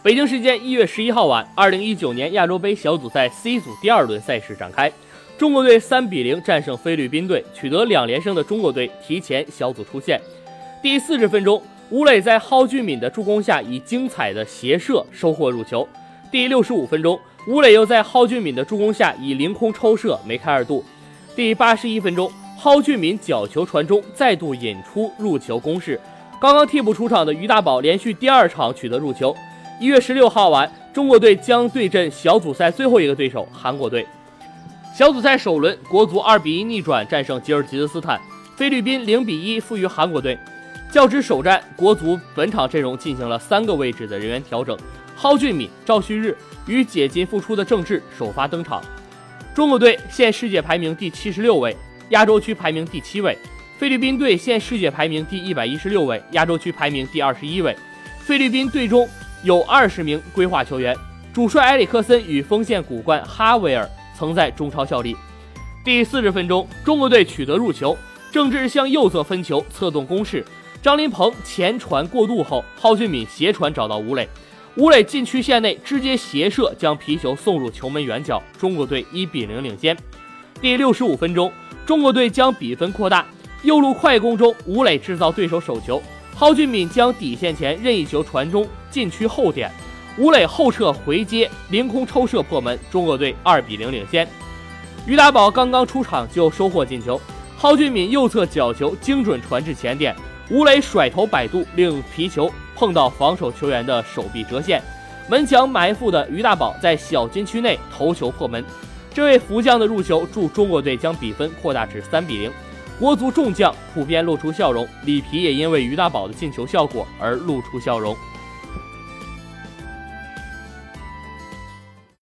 北京时间一月十一号晚，二零一九年亚洲杯小组赛 C 组第二轮赛事展开，中国队三比零战胜菲律宾队，取得两连胜的中国队提前小组出线。第四十分钟，吴磊在蒿俊闵的助攻下，以精彩的斜射收获入球。第六十五分钟，吴磊又在蒿俊闵的助攻下，以凌空抽射梅开二度。第八十一分钟，蒿俊闵角球传中，再度引出入球攻势。刚刚替补出场的于大宝连续第二场取得入球。一月十六号晚，中国队将对阵小组赛最后一个对手韩国队。小组赛首轮，国足二比一逆转战胜吉尔吉斯斯坦，菲律宾零比一负于韩国队。较之首战，国足本场阵容进行了三个位置的人员调整，蒿俊闵、赵旭日与解禁复出的郑智首发登场。中国队现世界排名第七十六位，亚洲区排名第七位；菲律宾队现世界排名第一百一十六位，亚洲区排名第二十一位。菲律宾队中。有二十名规划球员，主帅埃里克森与锋线骨干哈维尔曾在中超效力。第四十分钟，中国队取得入球，郑智向右侧分球，策动攻势。张琳芃前传过渡后，蒿俊闵斜传找到吴磊，吴磊禁区线内直接斜射将皮球送入球门远角，中国队一比零领先。第六十五分钟，中国队将比分扩大，右路快攻中，吴磊制造对手手球。蒿俊闵将底线前任意球传中，禁区后点，吴磊后撤回接，凌空抽射破门，中国队二比零领先。于大宝刚刚出场就收获进球，蒿俊闵右侧角球精准传至前点，吴磊甩头摆渡，令皮球碰到防守球员的手臂折线，门墙埋伏的于大宝在小禁区内头球破门，这位福将的入球助中国队将比分扩大至三比零。国足众将普遍露出笑容，里皮也因为于大宝的进球效果而露出笑容。